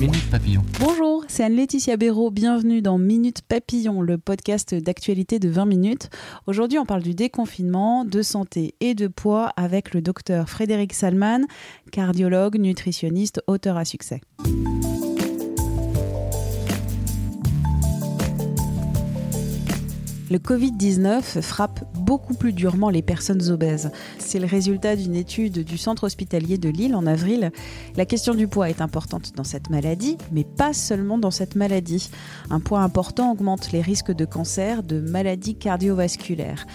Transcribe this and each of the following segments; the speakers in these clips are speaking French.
Minute Papillon. Bonjour, c'est Anne-Laetitia Béraud. Bienvenue dans Minute Papillon, le podcast d'actualité de 20 minutes. Aujourd'hui, on parle du déconfinement, de santé et de poids avec le docteur Frédéric Salman, cardiologue, nutritionniste, auteur à succès. Le Covid-19 frappe beaucoup plus durement les personnes obèses. C'est le résultat d'une étude du centre hospitalier de Lille en avril. La question du poids est importante dans cette maladie, mais pas seulement dans cette maladie. Un poids important augmente les risques de cancer, de maladies cardiovasculaires.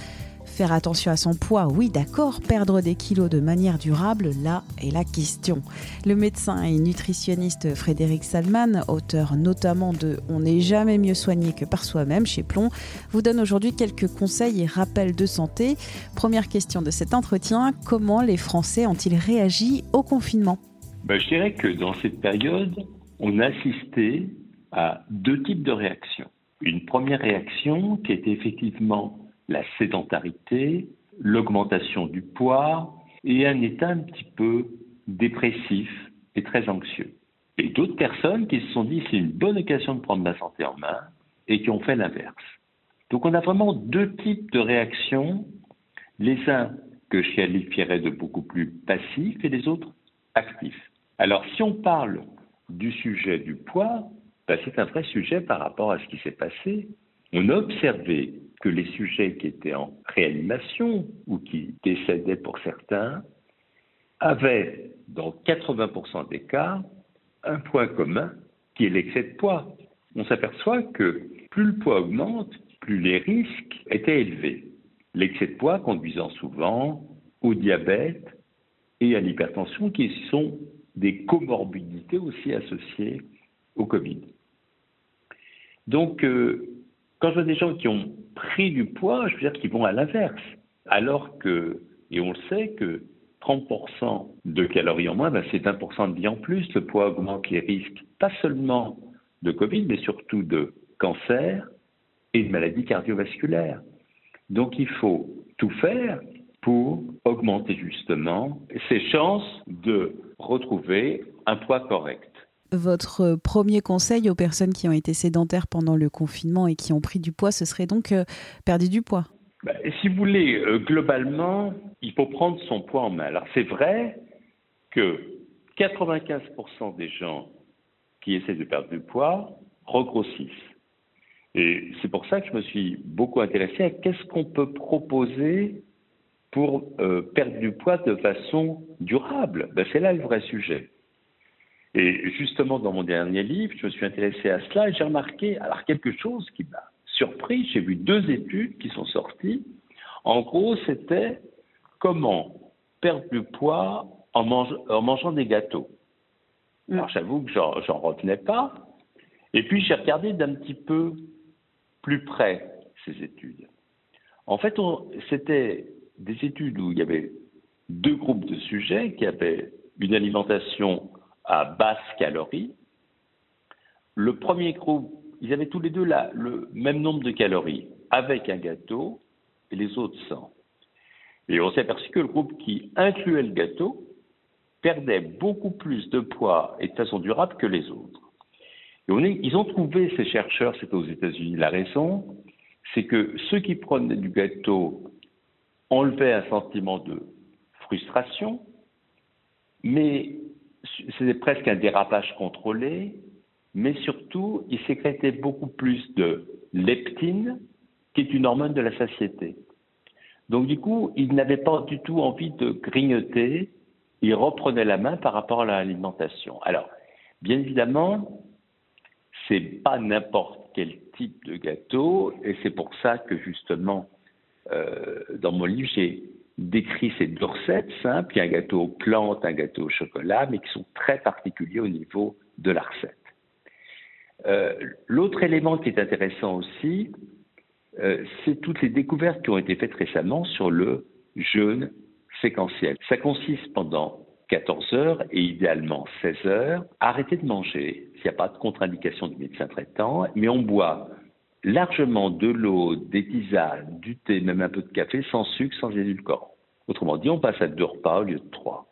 Faire attention à son poids, oui d'accord, perdre des kilos de manière durable, là est la question. Le médecin et nutritionniste Frédéric Salman, auteur notamment de On n'est jamais mieux soigné que par soi-même chez Plomb, vous donne aujourd'hui quelques conseils et rappels de santé. Première question de cet entretien, comment les Français ont-ils réagi au confinement? Ben, Je dirais que dans cette période, on a assisté à deux types de réactions. Une première réaction qui était effectivement la sédentarité, l'augmentation du poids et un état un petit peu dépressif et très anxieux. Et d'autres personnes qui se sont dit c'est une bonne occasion de prendre la santé en main et qui ont fait l'inverse. Donc on a vraiment deux types de réactions, les uns que je qualifierais de beaucoup plus passifs et les autres actifs. Alors si on parle du sujet du poids, ben, c'est un vrai sujet par rapport à ce qui s'est passé. On a observé que les sujets qui étaient en réanimation ou qui décédaient pour certains avaient, dans 80% des cas, un point commun qui est l'excès de poids. On s'aperçoit que plus le poids augmente, plus les risques étaient élevés. L'excès de poids conduisant souvent au diabète et à l'hypertension qui sont des comorbidités aussi associées au Covid. Donc, euh, quand je vois des gens qui ont pris du poids, je veux dire qu'ils vont à l'inverse. Alors que, et on le sait, que 30% de calories en moins, ben c'est 1% de vie en plus. Le poids augmente les risques, pas seulement de Covid, mais surtout de cancer et de maladies cardiovasculaires. Donc il faut tout faire pour augmenter justement ses chances de retrouver un poids correct. Votre premier conseil aux personnes qui ont été sédentaires pendant le confinement et qui ont pris du poids, ce serait donc euh, perdre du poids bah, Si vous voulez, euh, globalement, il faut prendre son poids en main. Alors c'est vrai que 95% des gens qui essaient de perdre du poids regrossissent. Et c'est pour ça que je me suis beaucoup intéressé à qu'est-ce qu'on peut proposer pour euh, perdre du poids de façon durable. Ben, c'est là le vrai sujet. Et justement, dans mon dernier livre, je me suis intéressé à cela et j'ai remarqué alors quelque chose qui m'a surpris. J'ai vu deux études qui sont sorties. En gros, c'était comment perdre du poids en, en mangeant des gâteaux. Mm. Alors j'avoue que j'en retenais pas. Et puis j'ai regardé d'un petit peu plus près ces études. En fait, c'était des études où il y avait deux groupes de sujets qui avaient une alimentation à basse calorie. Le premier groupe, ils avaient tous les deux là, le même nombre de calories avec un gâteau et les autres sans. Et on s'est aperçu que le groupe qui incluait le gâteau perdait beaucoup plus de poids et de façon durable que les autres. Et on ils ont trouvé, ces chercheurs, c'est aux États-Unis, la raison, c'est que ceux qui prenaient du gâteau enlevaient un sentiment de frustration, mais c'était presque un dérapage contrôlé, mais surtout, il sécrétait beaucoup plus de leptine, qui est une hormone de la satiété. Donc du coup, il n'avait pas du tout envie de grignoter, il reprenait la main par rapport à l'alimentation. Alors, bien évidemment, c'est pas n'importe quel type de gâteau, et c'est pour ça que justement, euh, dans mon livre, j'ai décrit ces deux recettes simples. A un gâteau aux plantes, un gâteau au chocolat, mais qui sont très particuliers au niveau de la recette. Euh, l'autre élément qui est intéressant aussi, euh, c'est toutes les découvertes qui ont été faites récemment sur le jeûne séquentiel. Ça consiste pendant 14 heures et idéalement 16 heures, arrêter de manger s'il n'y a pas de contre-indication du médecin traitant, mais on boit largement de l'eau, des tisanes, du thé, même un peu de café, sans sucre, sans édulcorant. Autrement dit, on passe à deux repas au lieu de trois.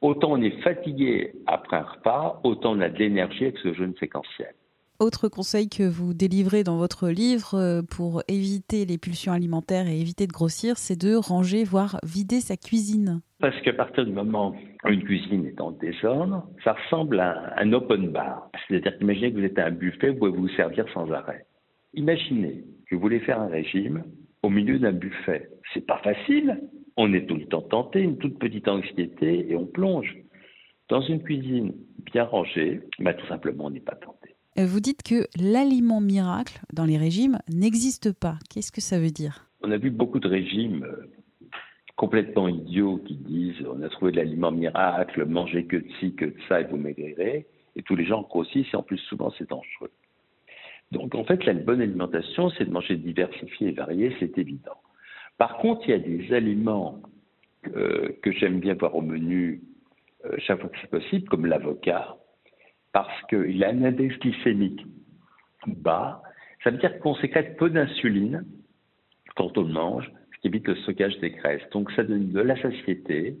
Autant on est fatigué après un repas, autant on a de l'énergie avec ce jeûne séquentiel. Autre conseil que vous délivrez dans votre livre euh, pour éviter les pulsions alimentaires et éviter de grossir, c'est de ranger, voire vider sa cuisine. Parce qu'à partir du moment où une cuisine est en désordre, ça ressemble à un open bar. C'est-à-dire qu'imaginez que vous êtes à un buffet, vous pouvez vous servir sans arrêt. Imaginez que vous voulez faire un régime au milieu d'un buffet. C'est pas facile. On est tout le temps tenté, une toute petite anxiété et on plonge. Dans une cuisine bien rangée, bah, tout simplement, on n'est pas tenté. Euh, vous dites que l'aliment miracle dans les régimes n'existe pas. Qu'est-ce que ça veut dire? On a vu beaucoup de régimes euh, complètement idiots qui disent on a trouvé de l'aliment miracle, mangez que de ci, que de ça et vous maigrirez. Et tous les gens grossissent et en plus souvent c'est dangereux. Donc en fait, la bonne alimentation, c'est de manger diversifié et varié, c'est évident. Par contre, il y a des aliments euh, que j'aime bien voir au menu euh, chaque fois que c'est possible, comme l'avocat, parce qu'il a un index glycémique bas. Ça veut dire qu'on sécrète peu d'insuline quand on le mange, ce qui évite le stockage des graisses. Donc ça donne de la satiété,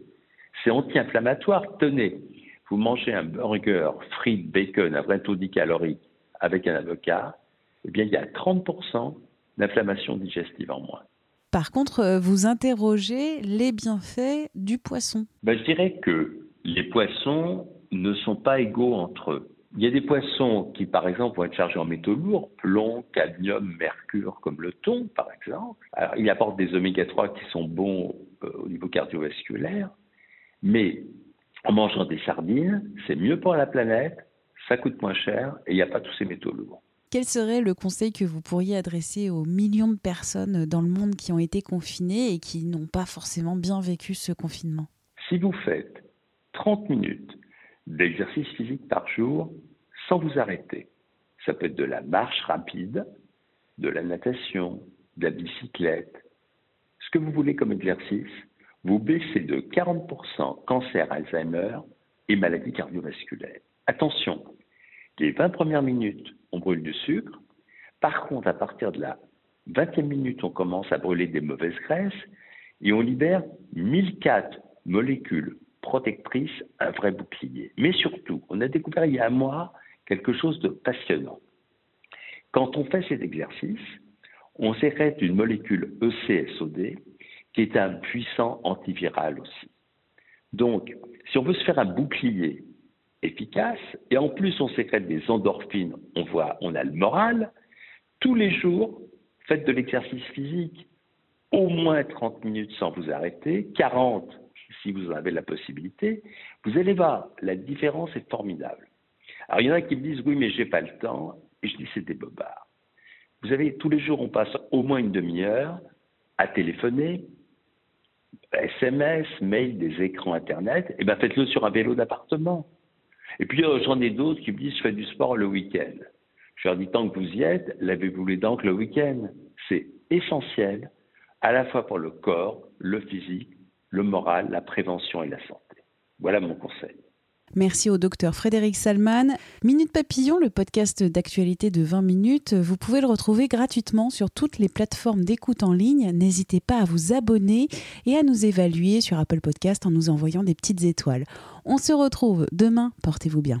c'est anti-inflammatoire. Tenez, vous mangez un burger, frites, bacon, un vrai taux calorique avec un avocat, eh bien, il y a 30% d'inflammation digestive en moins. Par contre, euh, vous interrogez les bienfaits du poisson. Ben, je dirais que les poissons ne sont pas égaux entre eux. Il y a des poissons qui, par exemple, vont être chargés en métaux lourds, plomb, cadmium, mercure, comme le thon, par exemple. Alors, il apporte des oméga 3 qui sont bons euh, au niveau cardiovasculaire, mais en mangeant des sardines, c'est mieux pour la planète, ça coûte moins cher et il n'y a pas tous ces métaux lourds. Quel serait le conseil que vous pourriez adresser aux millions de personnes dans le monde qui ont été confinées et qui n'ont pas forcément bien vécu ce confinement? Si vous faites 30 minutes d'exercice physique par jour sans vous arrêter, ça peut être de la marche rapide, de la natation, de la bicyclette, ce que vous voulez comme exercice, vous baissez de 40% cancer, Alzheimer et maladies cardiovasculaires. Attention, les 20 premières minutes, on brûle du sucre. Par contre, à partir de la 20e minute, on commence à brûler des mauvaises graisses et on libère 1004 molécules protectrices, un vrai bouclier. Mais surtout, on a découvert il y a un mois quelque chose de passionnant. Quand on fait cet exercice, on sécrète une molécule ECSOD qui est un puissant antiviral aussi. Donc, si on veut se faire un bouclier efficace. Et en plus, on sécrète des endorphines, on voit, on a le moral. Tous les jours, faites de l'exercice physique, au moins 30 minutes sans vous arrêter, 40 si vous en avez la possibilité. Vous allez voir, la différence est formidable. Alors, il y en a qui me disent, oui, mais j'ai pas le temps. Et je dis, c'est des bobards. Vous avez, tous les jours, on passe au moins une demi-heure à téléphoner, SMS, mail, des écrans Internet. Et eh bien, faites-le sur un vélo d'appartement. Et puis euh, j'en ai d'autres qui me disent je fais du sport le week-end. Je leur dis tant que vous y êtes, lavez-vous les dents le week-end. C'est essentiel, à la fois pour le corps, le physique, le moral, la prévention et la santé. Voilà mon conseil. Merci au docteur Frédéric Salman. Minute Papillon, le podcast d'actualité de 20 minutes, vous pouvez le retrouver gratuitement sur toutes les plateformes d'écoute en ligne. N'hésitez pas à vous abonner et à nous évaluer sur Apple Podcast en nous envoyant des petites étoiles. On se retrouve demain, portez-vous bien.